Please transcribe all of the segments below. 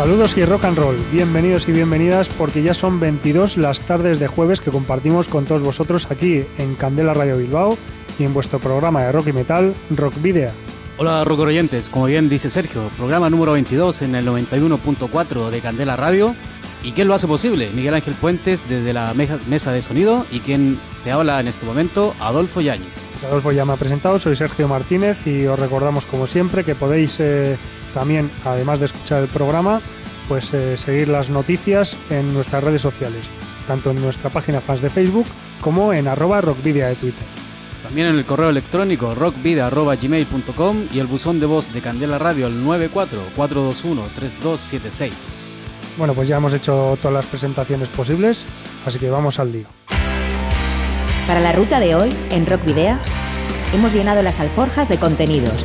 Saludos y rock and roll, bienvenidos y bienvenidas porque ya son 22 las tardes de jueves que compartimos con todos vosotros aquí en Candela Radio Bilbao y en vuestro programa de rock y metal, Rock Video. Hola rock oyentes, como bien dice Sergio, programa número 22 en el 91.4 de Candela Radio. ¿Y quién lo hace posible? Miguel Ángel Puentes desde la mesa de sonido y quien te habla en este momento, Adolfo Yáñez. Adolfo ya me ha presentado, soy Sergio Martínez y os recordamos como siempre que podéis eh, también, además de escuchar el programa, pues eh, seguir las noticias en nuestras redes sociales, tanto en nuestra página fans de Facebook como en arroba rockvidia de Twitter. También en el correo electrónico rockvidia.gmail.com y el buzón de voz de Candela Radio al 94-421-3276. Bueno, pues ya hemos hecho todas las presentaciones posibles, así que vamos al lío. Para la ruta de hoy, en Rock Video, hemos llenado las alforjas de contenidos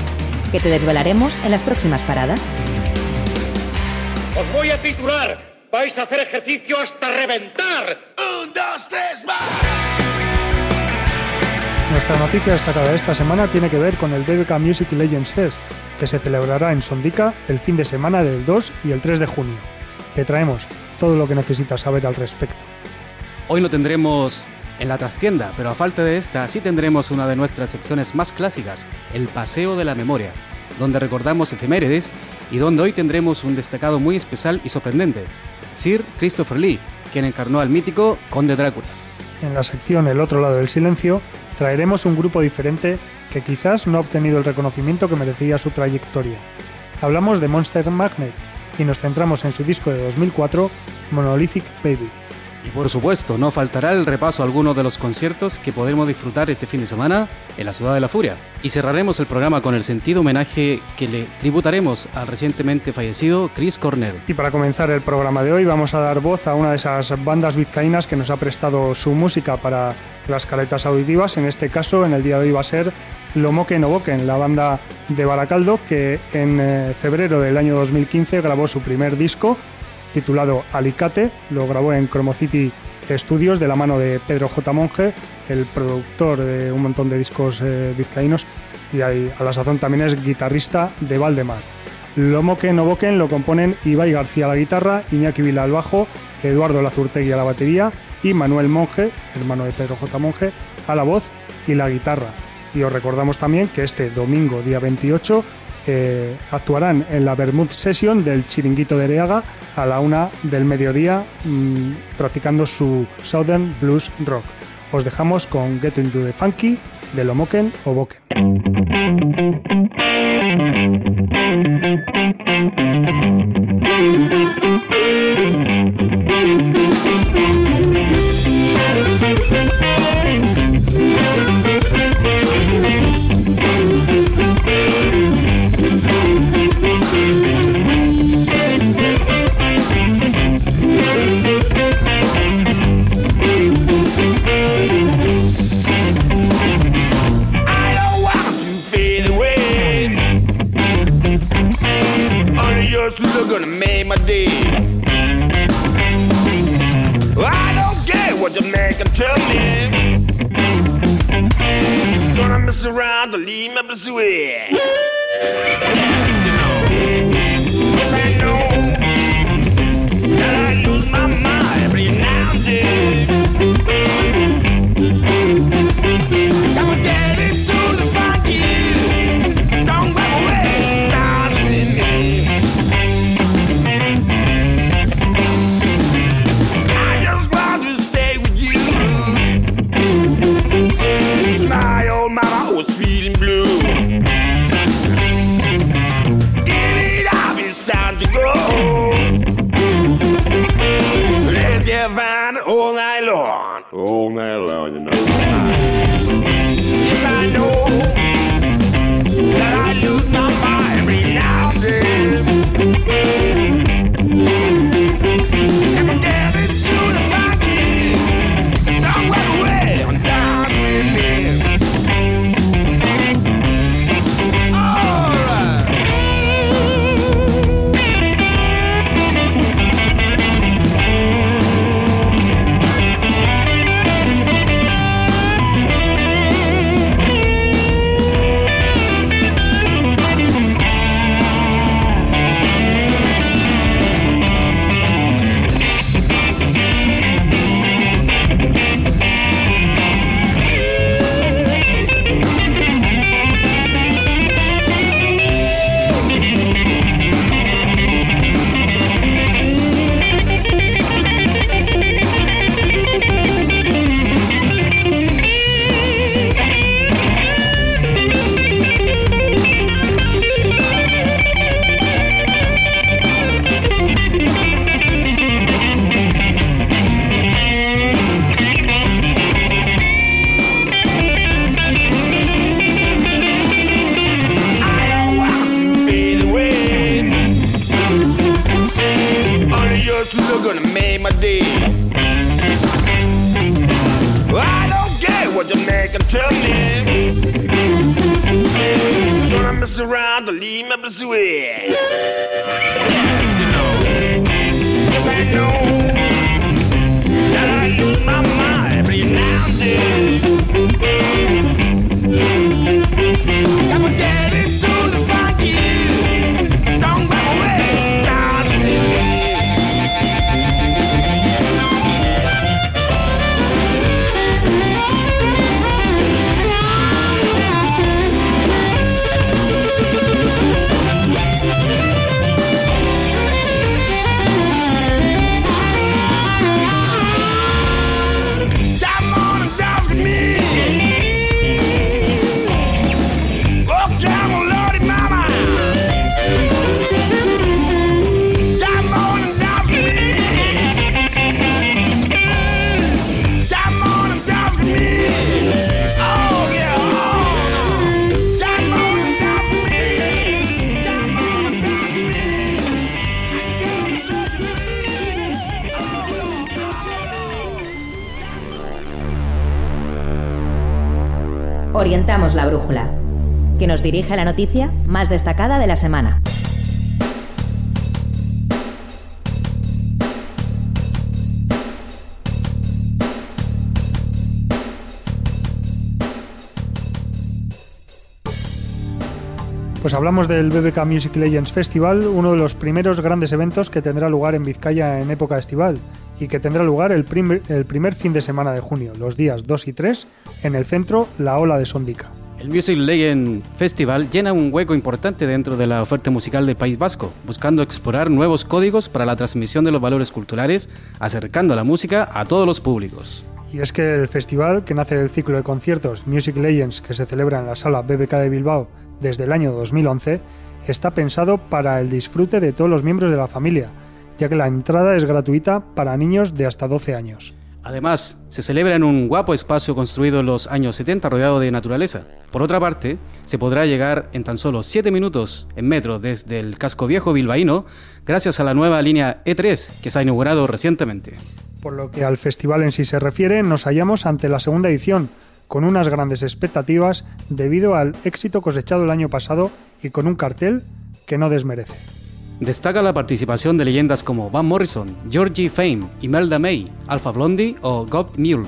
que te desvelaremos en las próximas paradas. Os voy a titular. Vais a hacer ejercicio hasta reventar. Un, dos, tres, más. Nuestra noticia destacada esta semana tiene que ver con el BBK Music Legends Fest, que se celebrará en Sondica el fin de semana del 2 y el 3 de junio. Te traemos todo lo que necesitas saber al respecto. Hoy no tendremos en la trastienda, pero a falta de esta sí tendremos una de nuestras secciones más clásicas, el Paseo de la Memoria, donde recordamos efemérides y donde hoy tendremos un destacado muy especial y sorprendente, Sir Christopher Lee, quien encarnó al mítico Conde Drácula. En la sección El otro lado del silencio traeremos un grupo diferente que quizás no ha obtenido el reconocimiento que merecía su trayectoria. Hablamos de Monster Magnet y nos centramos en su disco de 2004, Monolithic Baby. Y por supuesto, no faltará el repaso a algunos de los conciertos que podremos disfrutar este fin de semana en la Ciudad de la Furia. Y cerraremos el programa con el sentido homenaje que le tributaremos al recientemente fallecido Chris Cornell. Y para comenzar el programa de hoy vamos a dar voz a una de esas bandas vizcaínas que nos ha prestado su música para las caretas auditivas. En este caso, en el día de hoy va a ser Lomoque no Boquen, la banda de Baracaldo que en eh, febrero del año 2015 grabó su primer disco titulado Alicate, lo grabó en Chromocity Studios de la mano de Pedro J. Monge, el productor de un montón de discos eh, vizcaínos y a la sazón también es guitarrista de Valdemar. Lomo que no boquen lo componen Ibai García a la guitarra, Iñaki Vila al bajo, Eduardo Lazurtegui a la batería y Manuel Monge, hermano de Pedro J. Monge, a la voz y la guitarra. Y os recordamos también que este domingo, día 28, eh, actuarán en la Bermud Session del Chiringuito de Areaga a la una del mediodía mm, practicando su Southern Blues Rock. Os dejamos con Get Into the Funky de Lomoken o Boken. around l'immeuble souhait. Dirige la noticia más destacada de la semana. Pues hablamos del BBK Music Legends Festival, uno de los primeros grandes eventos que tendrá lugar en Vizcaya en época estival y que tendrá lugar el primer fin de semana de junio, los días 2 y 3, en el centro La Ola de Sondica. El Music Legend Festival llena un hueco importante dentro de la oferta musical del País Vasco, buscando explorar nuevos códigos para la transmisión de los valores culturales, acercando la música a todos los públicos. Y es que el festival, que nace del ciclo de conciertos Music Legends que se celebra en la sala BBK de Bilbao desde el año 2011, está pensado para el disfrute de todos los miembros de la familia, ya que la entrada es gratuita para niños de hasta 12 años. Además, se celebra en un guapo espacio construido en los años 70 rodeado de naturaleza. Por otra parte, se podrá llegar en tan solo 7 minutos en metro desde el casco viejo bilbaíno gracias a la nueva línea E3 que se ha inaugurado recientemente. Por lo que al festival en sí se refiere, nos hallamos ante la segunda edición, con unas grandes expectativas debido al éxito cosechado el año pasado y con un cartel que no desmerece. Destaca la participación de leyendas como Van Morrison, Georgie Fame, Imelda May, Alpha Blondie o Gob Mule.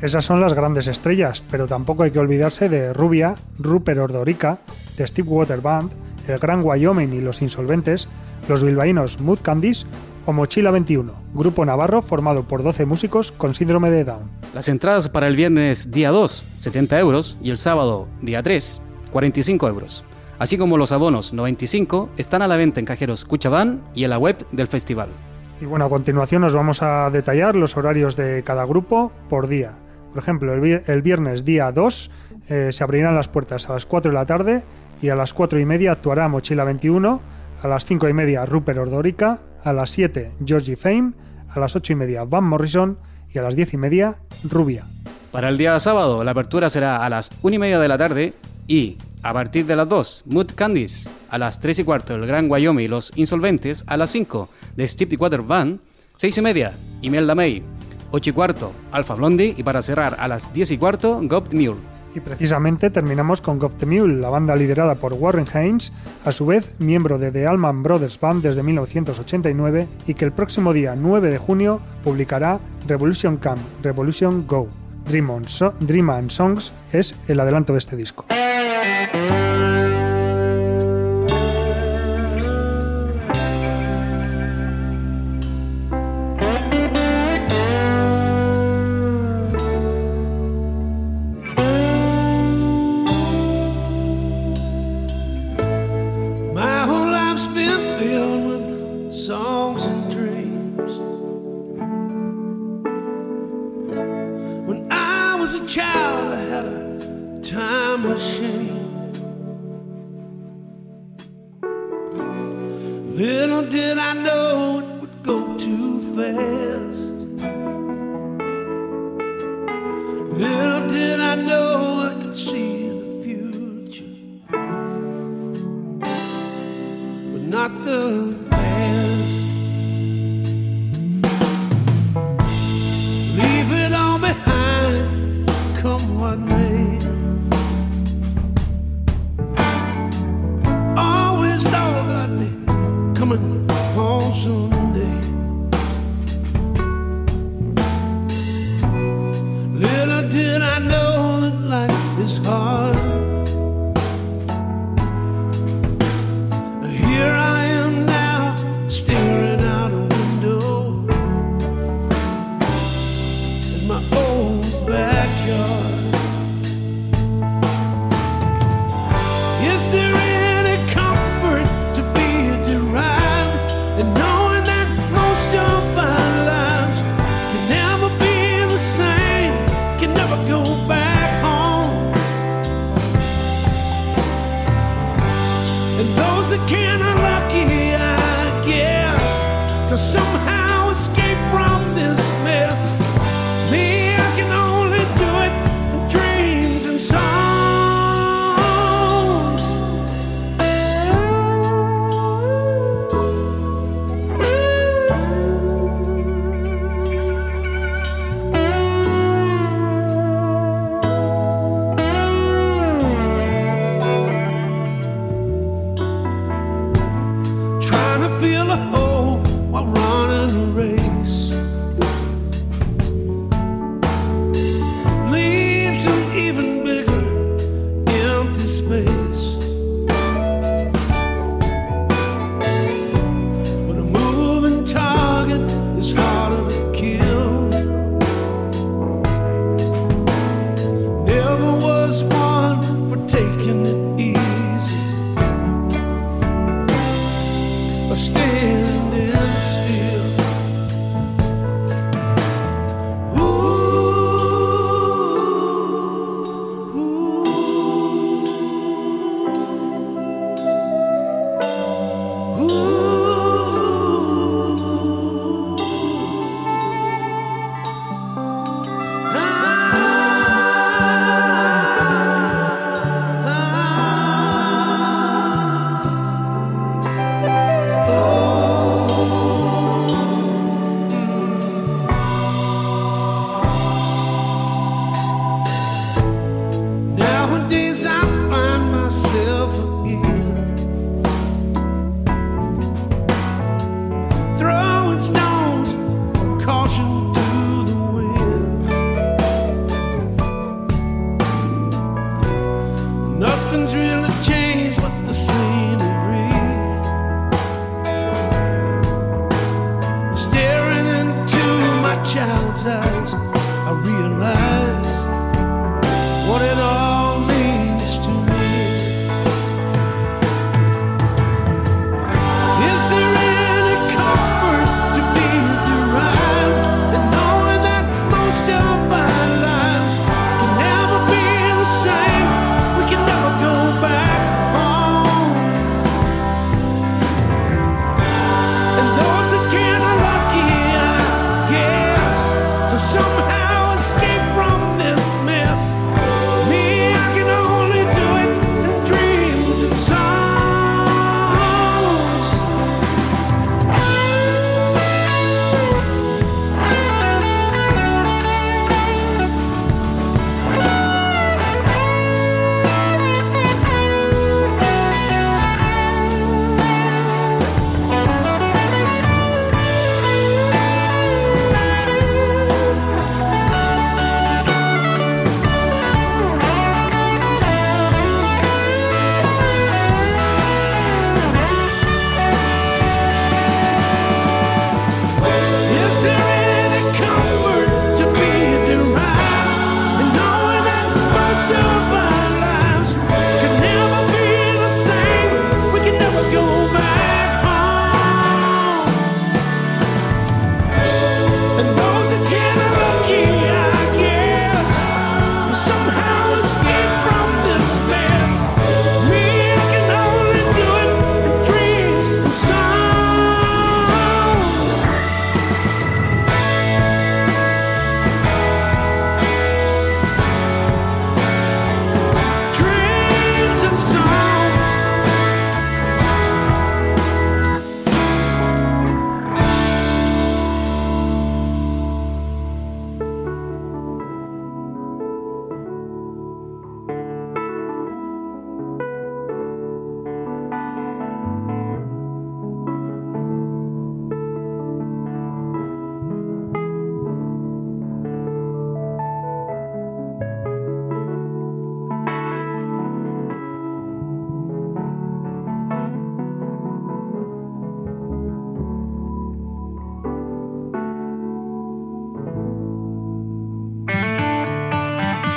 Esas son las grandes estrellas, pero tampoco hay que olvidarse de Rubia, Rupert Ordorica, de Steve Water Band, el Gran Wyoming y los Insolventes, los bilbaínos Mood Candies o Mochila 21, grupo navarro formado por 12 músicos con síndrome de Down. Las entradas para el viernes día 2, 70 euros, y el sábado día 3, 45 euros así como los abonos 95, están a la venta en cajeros Cuchabán y en la web del festival. Y bueno, a continuación nos vamos a detallar los horarios de cada grupo por día. Por ejemplo, el viernes día 2 eh, se abrirán las puertas a las 4 de la tarde y a las 4 y media actuará Mochila 21, a las 5 y media Rupert Ordorica, a las 7 Georgie Fame, a las 8 y media Van Morrison y a las 10 y media Rubia. Para el día sábado, la apertura será a las 1 y media de la tarde y a partir de las 2, Mood Candies, a las 3 y cuarto, El Gran Wyoming y Los Insolventes, a las 5, The Steve Water Van, 6 y media, Imelda May, 8 y cuarto, Alfa Blondie. Y para cerrar a las 10 y cuarto, Gopt Mule. Y precisamente terminamos con Gopt Mule, la banda liderada por Warren Haynes, a su vez miembro de The Allman Brothers Band desde 1989 y que el próximo día 9 de junio publicará Revolution Camp, Revolution Go. Dream, on Dream and Songs es el adelanto de este disco.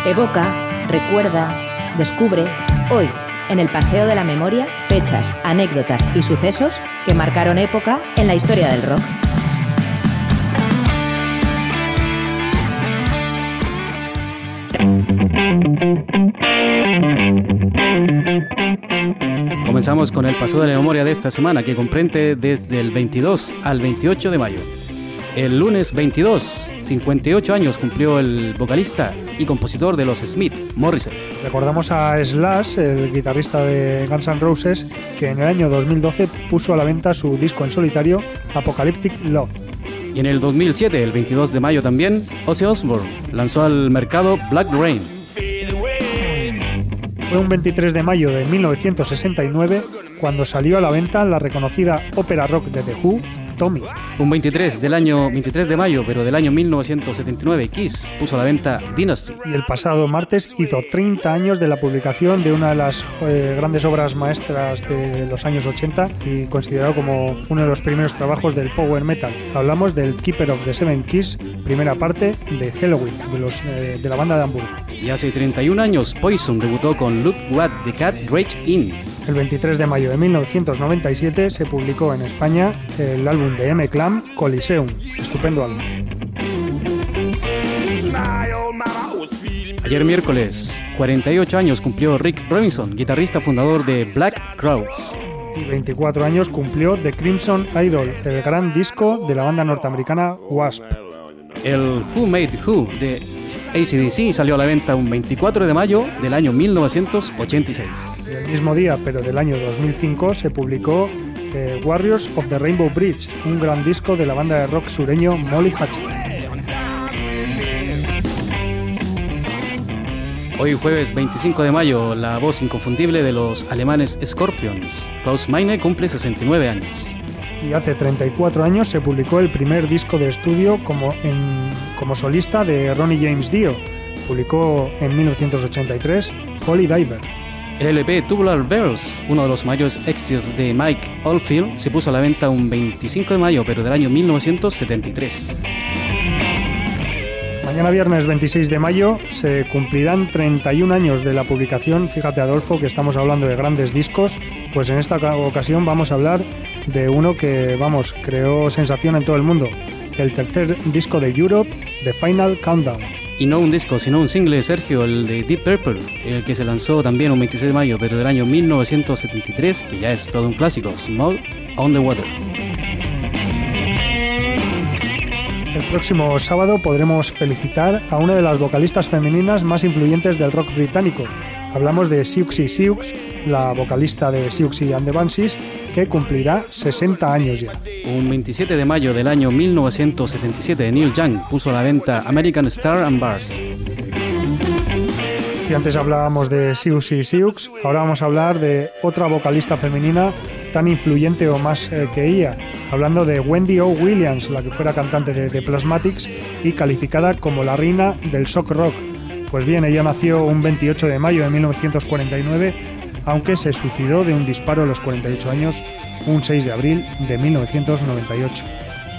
Evoca, recuerda, descubre, hoy, en el Paseo de la Memoria, fechas, anécdotas y sucesos que marcaron época en la historia del rock. Comenzamos con el Paseo de la Memoria de esta semana, que comprende desde el 22 al 28 de mayo. El lunes 22, 58 años cumplió el vocalista y compositor de los Smith, Morrison. Recordamos a Slash, el guitarrista de Guns N' Roses, que en el año 2012 puso a la venta su disco en solitario, Apocalyptic Love. Y en el 2007, el 22 de mayo también, Ozzy Osbourne lanzó al mercado Black Rain. Fue un 23 de mayo de 1969 cuando salió a la venta la reconocida ópera rock de The Who, Tommy. Un 23 del año 23 de mayo, pero del año 1979, Kiss puso a la venta Dynasty. Y el pasado martes hizo 30 años de la publicación de una de las eh, grandes obras maestras de los años 80 y considerado como uno de los primeros trabajos del power metal. Hablamos del Keeper of the Seven Keys, primera parte de Halloween, de, los, eh, de la banda de Hamburgo. Y hace 31 años, Poison debutó con Look What the Cat Rage In. El 23 de mayo de 1997 se publicó en España el álbum de M-Clam, Coliseum. Estupendo álbum. Ayer miércoles, 48 años cumplió Rick Robinson, guitarrista fundador de Black Crowes. Y 24 años cumplió The Crimson Idol, el gran disco de la banda norteamericana Wasp. El Who Made Who de ACDC salió a la venta un 24 de mayo del año 1986. Y el mismo día, pero del año 2005, se publicó eh, Warriors of the Rainbow Bridge, un gran disco de la banda de rock sureño Molly Hatchet. Hoy jueves 25 de mayo, la voz inconfundible de los alemanes Scorpions, Klaus Meine, cumple 69 años. Y hace 34 años se publicó el primer disco de estudio como, en- como solista de Ronnie James Dio. Publicó en 1983 Holy Diver. El LP Tubular Bells, uno de los mayores éxitos de Mike Oldfield, se puso a la venta un 25 de mayo, pero del año 1973. Mañana viernes 26 de mayo se cumplirán 31 años de la publicación. Fíjate Adolfo que estamos hablando de grandes discos, pues en esta ocasión vamos a hablar de uno que, vamos, creó sensación en todo el mundo. El tercer disco de Europe, The Final Countdown. Y no un disco, sino un single de Sergio, el de Deep Purple, el que se lanzó también un 26 de mayo, pero del año 1973, que ya es todo un clásico, Small on the Water. El próximo sábado podremos felicitar a una de las vocalistas femeninas más influyentes del rock británico. Hablamos de Siouxsie Sioux, la vocalista de Siouxsie and the Banshees, que cumplirá 60 años ya. Un 27 de mayo del año 1977, Neil Young puso a la venta American Star and Bars. Si antes hablábamos de Siouxsie Sioux, ahora vamos a hablar de otra vocalista femenina tan influyente o más eh, que ella, hablando de Wendy O. Williams, la que fuera cantante de The Plasmatics y calificada como la reina del shock rock. Pues bien, ella nació un 28 de mayo de 1949, aunque se suicidó de un disparo a los 48 años un 6 de abril de 1998.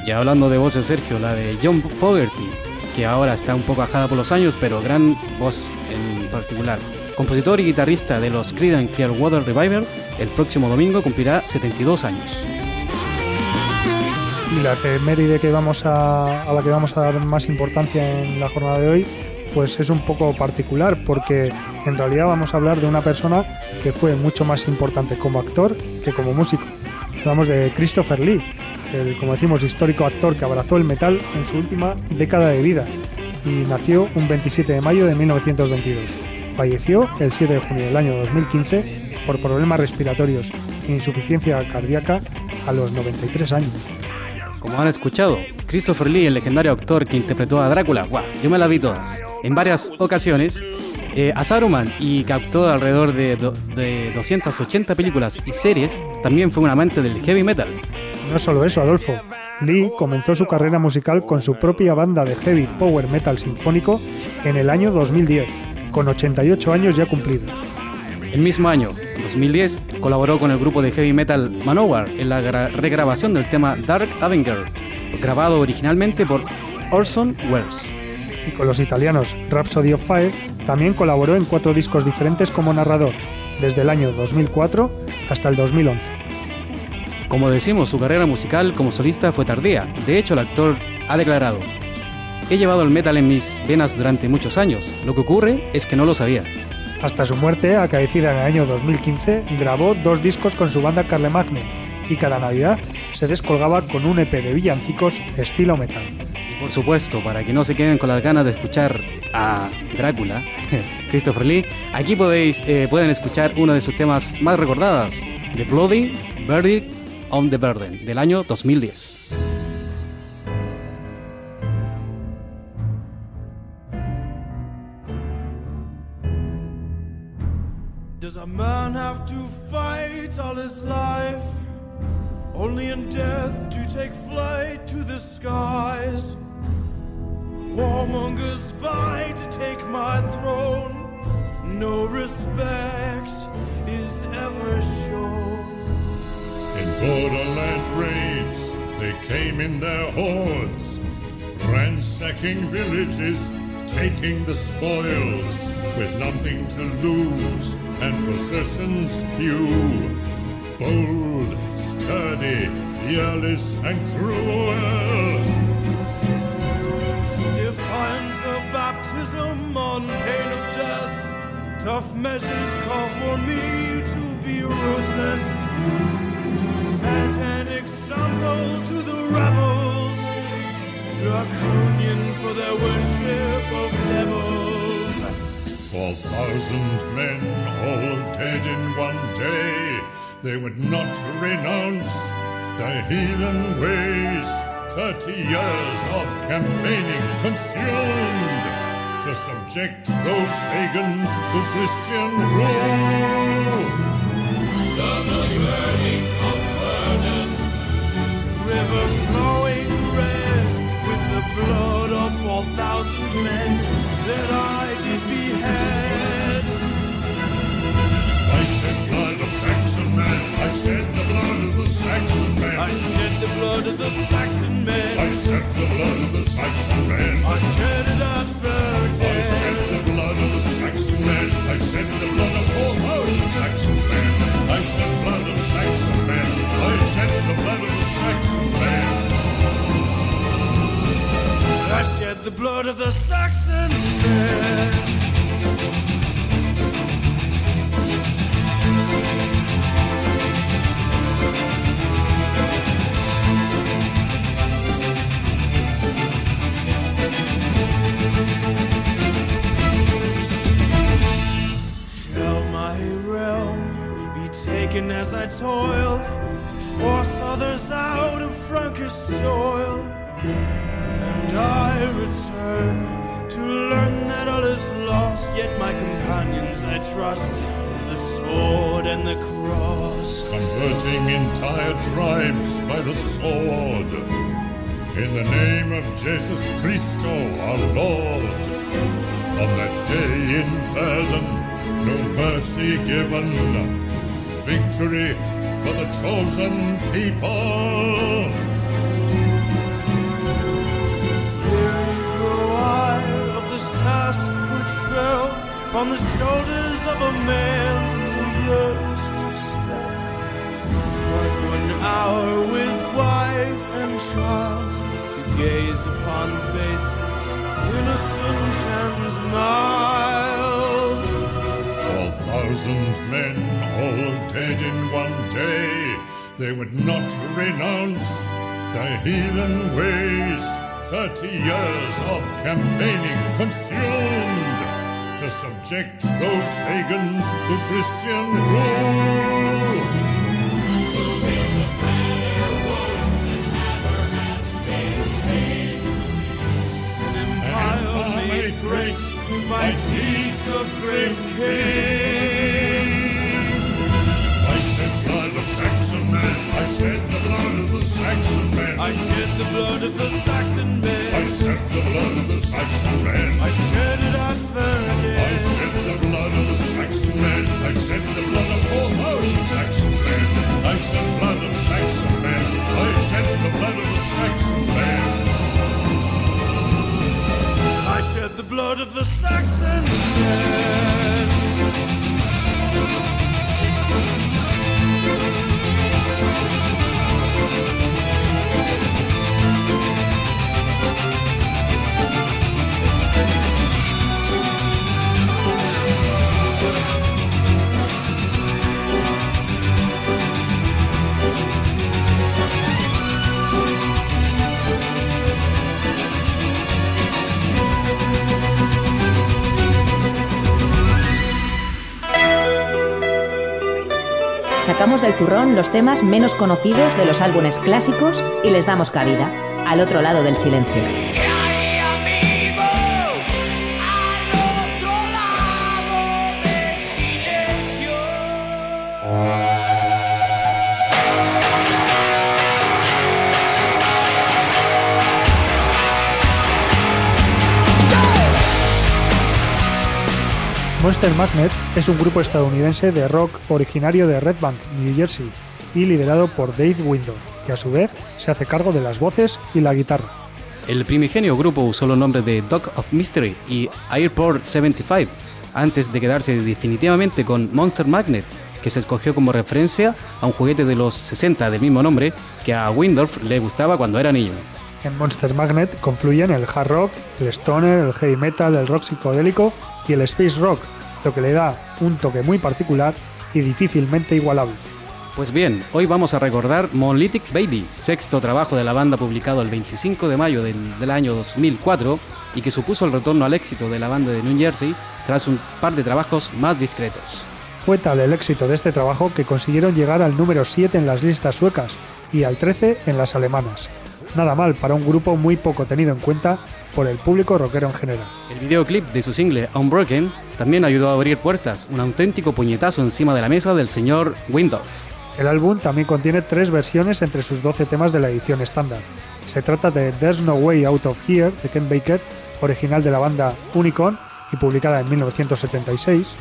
Y hablando de voces, Sergio, la de John Fogerty, que ahora está un poco bajada por los años, pero gran voz en particular. Compositor y guitarrista de los Creedence Clearwater Revival, el próximo domingo cumplirá 72 años. Y la efeméride que vamos a, a la que vamos a dar más importancia en la jornada de hoy, pues es un poco particular, porque en realidad vamos a hablar de una persona que fue mucho más importante como actor que como músico. Hablamos de Christopher Lee, el, como decimos, histórico actor que abrazó el metal en su última década de vida y nació un 27 de mayo de 1922. Falleció el 7 de junio del año 2015 por problemas respiratorios e insuficiencia cardíaca a los 93 años. Como han escuchado, Christopher Lee, el legendario actor que interpretó a Drácula, ¡guau! yo me la vi todas, en varias ocasiones, eh, a Saruman y captó alrededor de, de 280 películas y series, también fue un amante del heavy metal. No solo eso, Adolfo. Lee comenzó su carrera musical con su propia banda de heavy power metal sinfónico en el año 2010, con 88 años ya cumplidos. El mismo año, 2010, colaboró con el grupo de heavy metal Manowar en la gra- regrabación del tema Dark Avenger, grabado originalmente por Orson Welles. y con los italianos Rhapsody of Fire también colaboró en cuatro discos diferentes como narrador, desde el año 2004 hasta el 2011. Como decimos, su carrera musical como solista fue tardía. De hecho, el actor ha declarado, he llevado el metal en mis venas durante muchos años. Lo que ocurre es que no lo sabía. Hasta su muerte, acaecida en el año 2015, grabó dos discos con su banda Carle Magne y cada Navidad se descolgaba con un EP de villancicos estilo metal. Por supuesto, para que no se queden con las ganas de escuchar a Drácula, Christopher Lee, aquí podéis, eh, pueden escuchar uno de sus temas más recordados, The Bloody Verdict on the Burden, del año 2010. To fight all his life? Only in death to take flight to the skies. Warmongers vie to take my throne. No respect is ever shown. In borderland raids, they came in their hordes, ransacking villages, taking the spoils, with nothing to lose and possessions few. Bold, sturdy, fearless, and cruel. Defiant of baptism on pain of death, tough measures call for me to be ruthless, to set an example to the rebels, draconian for their worship of devils. Four thousand men all dead in one day, they would not renounce their heathen ways. Thirty years of campaigning consumed to subject those pagans to Christian rule. Sternly burning of Vernon, River flowing red with the blood of four thousand men that I blood of the Saxon men. I shed the blood of the Saxon men. I shed the blood of the Saxon men. I shed it at I shed the blood of the Saxon men. I shed the blood of four thousand Saxon men. I shed blood of Saxon men. I shed the blood of the Saxon men. I shed the blood of the Saxon men. Be taken as I toil to force others out of Frankish soil? And I return to learn that all is lost. Yet my companions I trust, the sword and the cross. Converting entire tribes by the sword. In the name of Jesus Christo, our Lord. On that day in Verdun, no mercy given. Victory for the chosen people. Weary grow I of this task which fell on the shoulders of a man who yearns to spend. But one hour with wife and child to gaze upon faces innocent and mild. Four thousand men all dead in one day. They would not renounce their heathen ways. Thirty years of campaigning consumed to subject those pagans to Christian rule. Made great by deeds of great kings. I shed the blood of the Saxon I shed the blood of the Saxon men. I shed it at I shed the blood of the Saxon men. I shed the blood of four thousand Saxon men. I shed blood of Saxon men. I shed the blood of the Saxon men. I shed the blood of the Saxon zurrón los temas menos conocidos de los álbumes clásicos y les damos cabida, al otro lado del silencio. Monster Magnet es un grupo estadounidense de rock originario de Red Bank, New Jersey, y liderado por Dave Windorf, que a su vez se hace cargo de las voces y la guitarra. El primigenio grupo usó los nombres de Dog of Mystery y Airport 75 antes de quedarse definitivamente con Monster Magnet, que se escogió como referencia a un juguete de los 60 del mismo nombre que a Windorf le gustaba cuando era niño. En Monster Magnet confluyen el hard rock, el stoner, el heavy metal, el rock psicodélico y el space rock, que le da un toque muy particular y difícilmente igualable. Pues bien, hoy vamos a recordar Monolithic Baby, sexto trabajo de la banda publicado el 25 de mayo del, del año 2004 y que supuso el retorno al éxito de la banda de New Jersey tras un par de trabajos más discretos. Fue tal el éxito de este trabajo que consiguieron llegar al número 7 en las listas suecas y al 13 en las alemanas. Nada mal para un grupo muy poco tenido en cuenta por el público rockero en general. El videoclip de su single Unbroken también ayudó a abrir puertas, un auténtico puñetazo encima de la mesa del señor Windorf. El álbum también contiene tres versiones entre sus 12 temas de la edición estándar. Se trata de There's No Way Out of Here de Ken Baker, original de la banda Unicorn y publicada en 1976.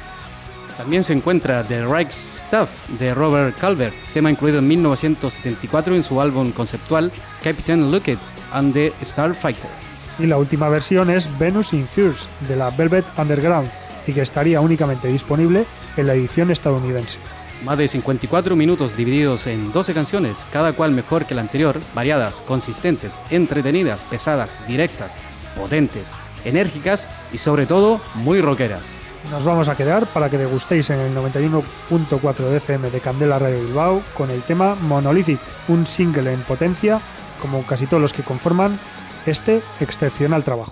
También se encuentra The Right Stuff de Robert Calvert, tema incluido en 1974 en su álbum conceptual Captain Looked and the Starfighter. Y la última versión es Venus in Fierce de la Velvet Underground y que estaría únicamente disponible en la edición estadounidense. Más de 54 minutos divididos en 12 canciones, cada cual mejor que la anterior, variadas, consistentes, entretenidas, pesadas, directas, potentes, enérgicas y sobre todo muy rockeras. Nos vamos a quedar para que degustéis en el 91.4 de FM de Candela Radio Bilbao con el tema Monolithic, un single en potencia, como casi todos los que conforman este excepcional trabajo.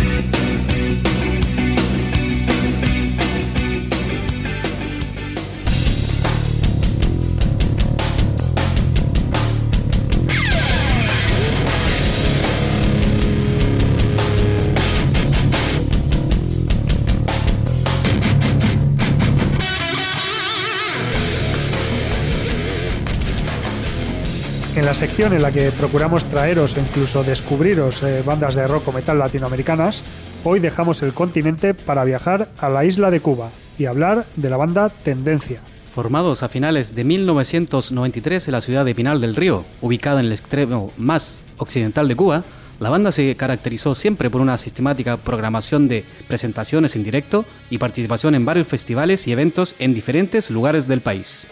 La sección en la que procuramos traeros e incluso descubriros eh, bandas de rock o metal latinoamericanas, hoy dejamos el continente para viajar a la isla de Cuba y hablar de la banda Tendencia. Formados a finales de 1993 en la ciudad de Pinal del Río, ubicada en el extremo más occidental de Cuba, la banda se caracterizó siempre por una sistemática programación de presentaciones en directo y participación en varios festivales y eventos en diferentes lugares del país.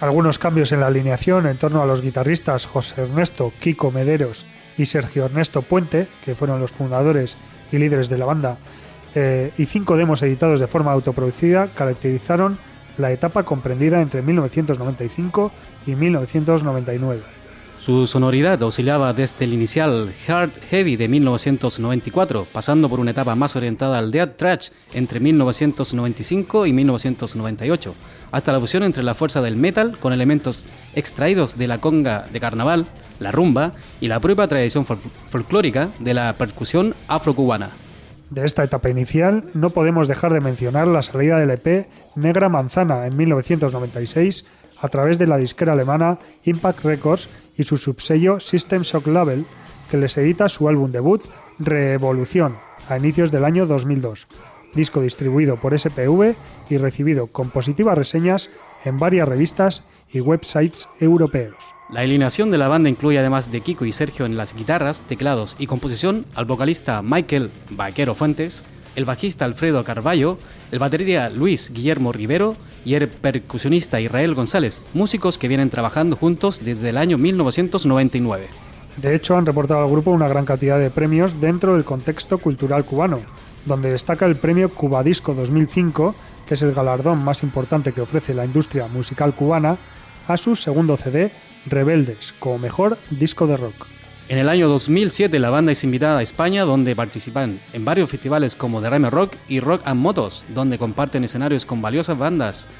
Algunos cambios en la alineación en torno a los guitarristas José Ernesto Kiko Mederos y Sergio Ernesto Puente, que fueron los fundadores y líderes de la banda, eh, y cinco demos editados de forma autoproducida caracterizaron la etapa comprendida entre 1995 y 1999. Su sonoridad oscilaba desde el inicial hard heavy de 1994, pasando por una etapa más orientada al death thrash entre 1995 y 1998, hasta la fusión entre la fuerza del metal con elementos extraídos de la conga de carnaval, la rumba y la propia tradición fol- folclórica de la percusión afrocubana. De esta etapa inicial no podemos dejar de mencionar la salida del EP Negra Manzana en 1996 a través de la disquera alemana Impact Records y su subsello System Shock Label, que les edita su álbum debut Revolución a inicios del año 2002, disco distribuido por SPV y recibido con positivas reseñas en varias revistas y websites europeos. La alineación de la banda incluye además de Kiko y Sergio en las guitarras, teclados y composición al vocalista Michael Vaquero Fuentes, el bajista Alfredo Carballo, el batería Luis Guillermo Rivero y el percusionista Israel González, músicos que vienen trabajando juntos desde el año 1999. De hecho, han reportado al grupo una gran cantidad de premios dentro del contexto cultural cubano, donde destaca el premio Cubadisco 2005, que es el galardón más importante que ofrece la industria musical cubana, a su segundo CD, Rebeldes, como mejor disco de rock. En el año 2007 la banda es invitada a España donde participan en varios festivales como Derrame Rock y Rock and Motos, donde comparten escenarios con valiosas bandas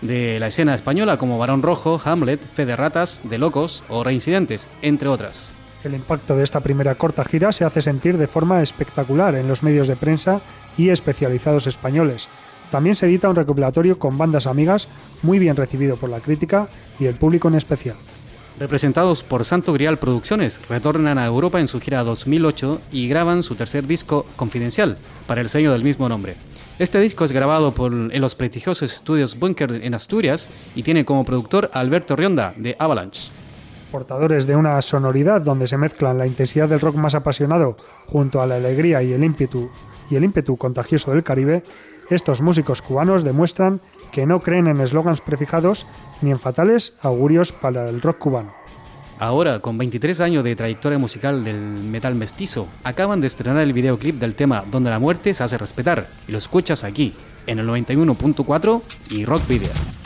de la escena española como Barón Rojo, Hamlet, Fe de Ratas, De Locos o Reincidentes, entre otras. El impacto de esta primera corta gira se hace sentir de forma espectacular en los medios de prensa y especializados españoles. También se edita un recopilatorio con bandas amigas muy bien recibido por la crítica y el público en especial. Representados por Santo Grial Producciones, retornan a Europa en su gira 2008 y graban su tercer disco confidencial para el sello del mismo nombre. Este disco es grabado por, en los prestigiosos estudios Bunker en Asturias y tiene como productor Alberto Rionda de Avalanche. Portadores de una sonoridad donde se mezclan la intensidad del rock más apasionado junto a la alegría y el ímpetu y el ímpetu contagioso del Caribe, estos músicos cubanos demuestran que no creen en eslogans prefijados ni en fatales augurios para el rock cubano. Ahora, con 23 años de trayectoria musical del metal mestizo, acaban de estrenar el videoclip del tema Donde la muerte se hace respetar y lo escuchas aquí, en el 91.4 y Rock Video.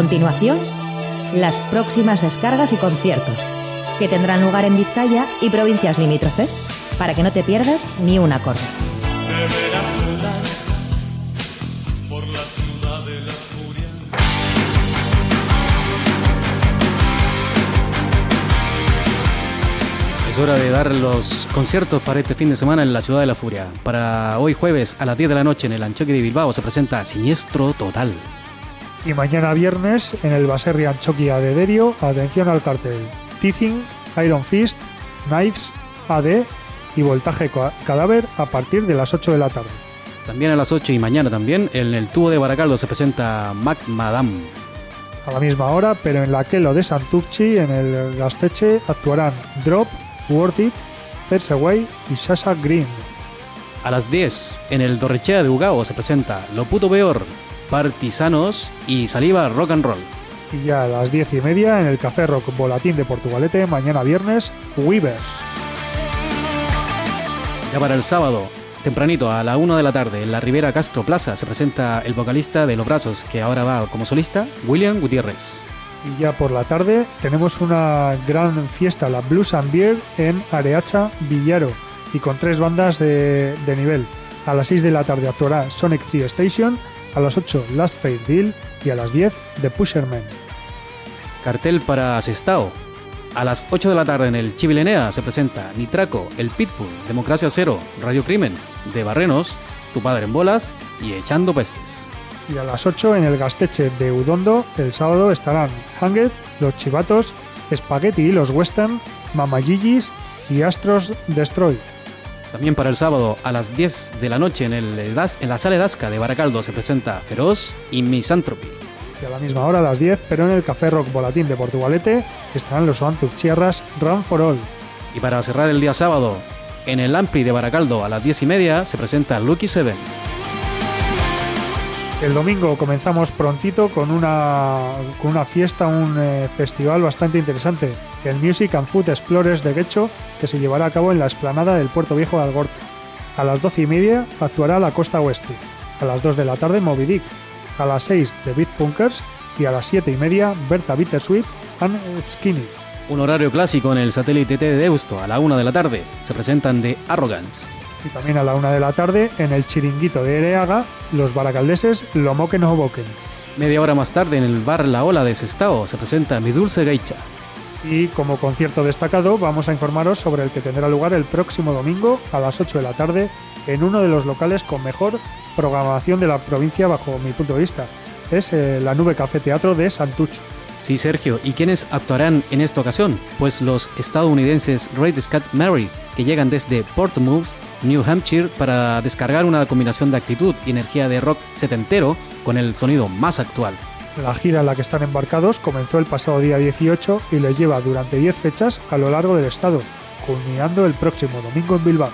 Continuación, las próximas descargas y conciertos, que tendrán lugar en Vizcaya y provincias limítrofes, para que no te pierdas ni un acorde. Es hora de dar los conciertos para este fin de semana en la Ciudad de la Furia. Para hoy jueves a las 10 de la noche en el Anchoqui de Bilbao se presenta Siniestro Total. Y mañana viernes en el Baserri Anchoquia de Derio, atención al cartel. Teething, Iron Fist, Knives, AD y Voltaje Ca- Cadáver a partir de las 8 de la tarde. También a las 8 y mañana también en el Tubo de Baracaldo se presenta Mac Madame. A la misma hora, pero en la Quelo de Santucci, en el Gasteche, actuarán Drop, Worth It, First Away y Sasha Green. A las 10 en el Dorrechea de Ugao se presenta Lo Puto Peor, Partisanos y Saliva Rock and Roll. Y ya a las 10 y media en el Café Rock Volatín de Portugalete, mañana viernes, Weavers. Ya para el sábado, tempranito a la 1 de la tarde, en la Ribera Castro Plaza se presenta el vocalista de Los Brazos, que ahora va como solista, William Gutiérrez. Y ya por la tarde tenemos una gran fiesta, la Blues and Beer, en Areacha, Villaro, y con tres bandas de, de nivel. A las 6 de la tarde actuará Sonic Free Station, a las 8 Last Fade Deal y a las 10 The Pushermen. Cartel para Sestao. A las 8 de la tarde en el Chivilenea se presenta Nitraco, El Pitbull, Democracia Cero, Radio Crimen, De Barrenos, Tu Padre en Bolas y Echando Pestes. Y a las 8 en el Gasteche de Udondo, el sábado estarán Hanged, Los Chivatos, Spaghetti y los Western, Mama Gigi's y Astros Destroy. También para el sábado a las 10 de la noche en, el Edas- en la Sala Edasca de Baracaldo se presenta Feroz y Misanthropy. Y a la misma hora, a las 10, pero en el Café Rock Volatín de Portugalete, estarán los Chierras Run for All. Y para cerrar el día sábado, en el Ampli de Baracaldo a las 10 y media se presenta Lucky Seven. El domingo comenzamos prontito con una, con una fiesta, un eh, festival bastante interesante, el Music and Food Explorers de Guecho, que se llevará a cabo en la explanada del Puerto Viejo de Algorte. A las 12 y media actuará la Costa Oeste. A las 2 de la tarde Moby Dick. A las 6 The Beat Punkers. Y a las 7 y media Berta Bittersweet and Skinny. Un horario clásico en el satélite T de Deusto a la 1 de la tarde. Se presentan The Arrogance. Y también a la 1 de la tarde en el Chiringuito de Ereaga, los baracaldeses Lo Moquen o Boquen. Media hora más tarde en el bar La Ola de Sestao se presenta Mi Dulce Gaicha. Y como concierto destacado, vamos a informaros sobre el que tendrá lugar el próximo domingo a las 8 de la tarde en uno de los locales con mejor programación de la provincia bajo mi punto de vista. Es eh, la Nube Café Teatro de Santucho. Sí, Sergio, ¿y quiénes actuarán en esta ocasión? Pues los estadounidenses Red Scott Mary, que llegan desde Portsmouth, New Hampshire, para descargar una combinación de actitud y energía de rock setentero con el sonido más actual. La gira en la que están embarcados comenzó el pasado día 18 y les lleva durante 10 fechas a lo largo del estado, culminando el próximo domingo en Bilbao.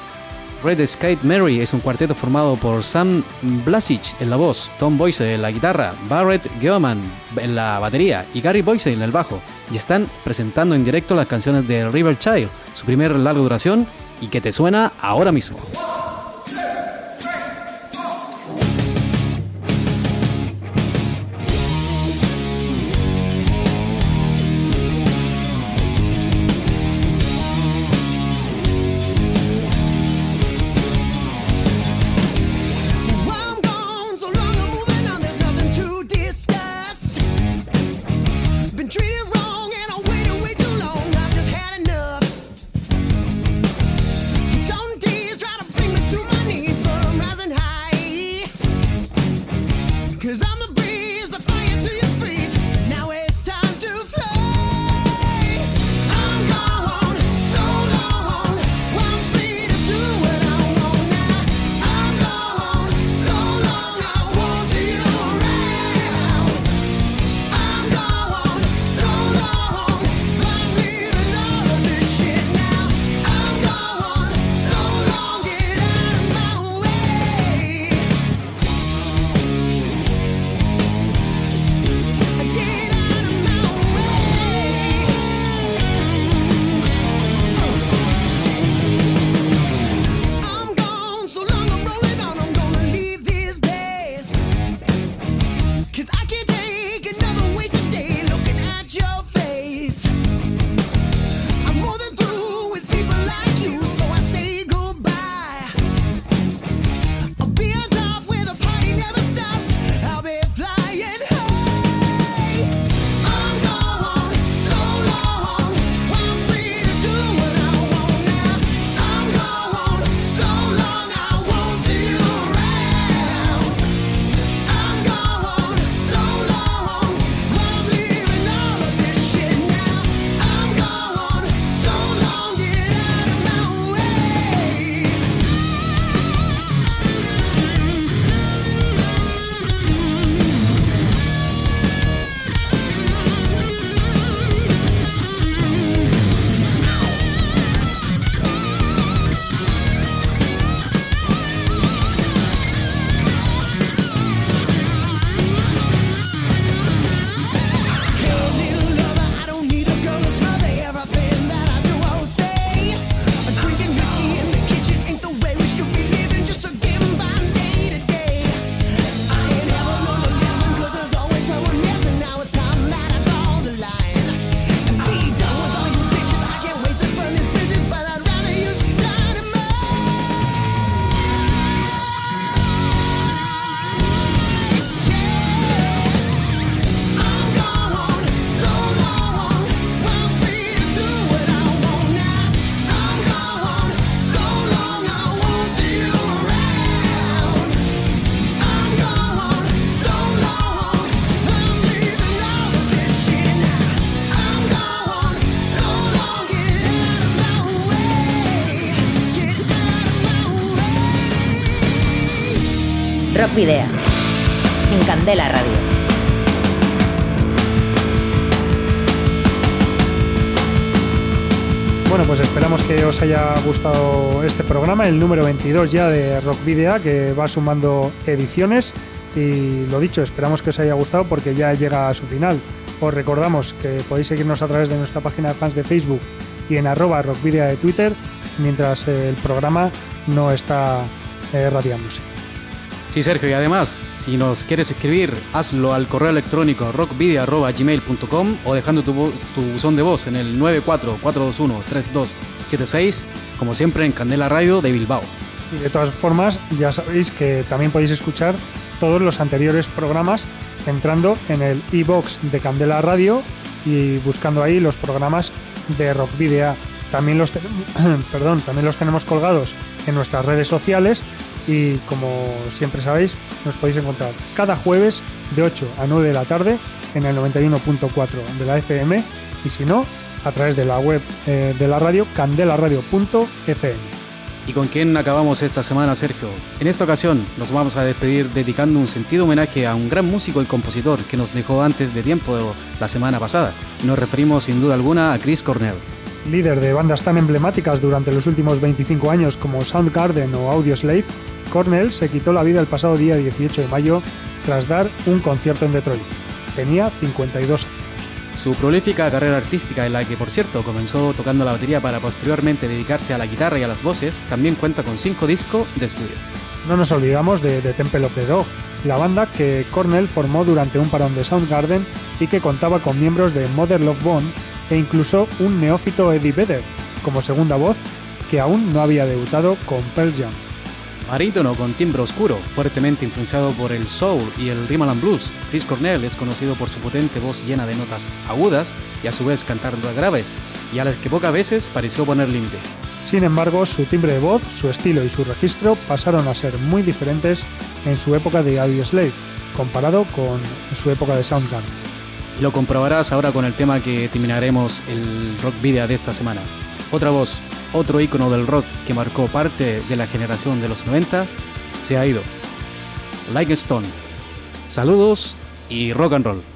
Red Skate Mary es un cuarteto formado por Sam Blasic en la voz, Tom Boyce en la guitarra, Barrett Geoman en la batería y Gary Boyce en el bajo. Y están presentando en directo las canciones de River Child, su primer larga duración y que te suena ahora mismo. Video. En Candela Radio. Bueno, pues esperamos que os haya gustado este programa, el número 22 ya de Rock Video, que va sumando ediciones. Y lo dicho, esperamos que os haya gustado porque ya llega a su final. Os recordamos que podéis seguirnos a través de nuestra página de fans de Facebook y en arroba rockvidea de Twitter, mientras el programa no está eh, radiándose. Sí, Sergio, y además, si nos quieres escribir, hazlo al correo electrónico rockvidia.gmail.com o dejando tu, tu buzón de voz en el 944213276, como siempre en Candela Radio de Bilbao. Y de todas formas, ya sabéis que también podéis escuchar todos los anteriores programas entrando en el iBox de Candela Radio y buscando ahí los programas de Rock Video. También los, perdón, también los tenemos colgados en nuestras redes sociales y como siempre sabéis, nos podéis encontrar cada jueves de 8 a 9 de la tarde en el 91.4 de la FM y si no, a través de la web eh, de la radio candelaradio.fm. ¿Y con quién acabamos esta semana, Sergio? En esta ocasión nos vamos a despedir dedicando un sentido homenaje a un gran músico y compositor que nos dejó antes de tiempo la semana pasada. Nos referimos sin duda alguna a Chris Cornell. Líder de bandas tan emblemáticas durante los últimos 25 años como Soundgarden o Audioslave, Cornell se quitó la vida el pasado día 18 de mayo tras dar un concierto en Detroit. Tenía 52 años. Su prolífica carrera artística, en la que por cierto comenzó tocando la batería para posteriormente dedicarse a la guitarra y a las voces, también cuenta con cinco discos de estudio. No nos olvidamos de The Temple of the Dog, la banda que Cornell formó durante un parón de Soundgarden y que contaba con miembros de Mother Love Bone e incluso un neófito Eddie Vedder como segunda voz que aún no había debutado con Pearl Jam. Barítono con timbre oscuro, fuertemente influenciado por el soul y el rhythm blues, Chris Cornell es conocido por su potente voz llena de notas agudas y a su vez cantar graves, y a las que pocas veces pareció poner límite. Sin embargo, su timbre de voz, su estilo y su registro pasaron a ser muy diferentes en su época de Audioslave, comparado con su época de Soundgarden. Lo comprobarás ahora con el tema que terminaremos el rock video de esta semana. Otra voz, otro ícono del rock que marcó parte de la generación de los 90, se ha ido. Like Stone. Saludos y rock and roll.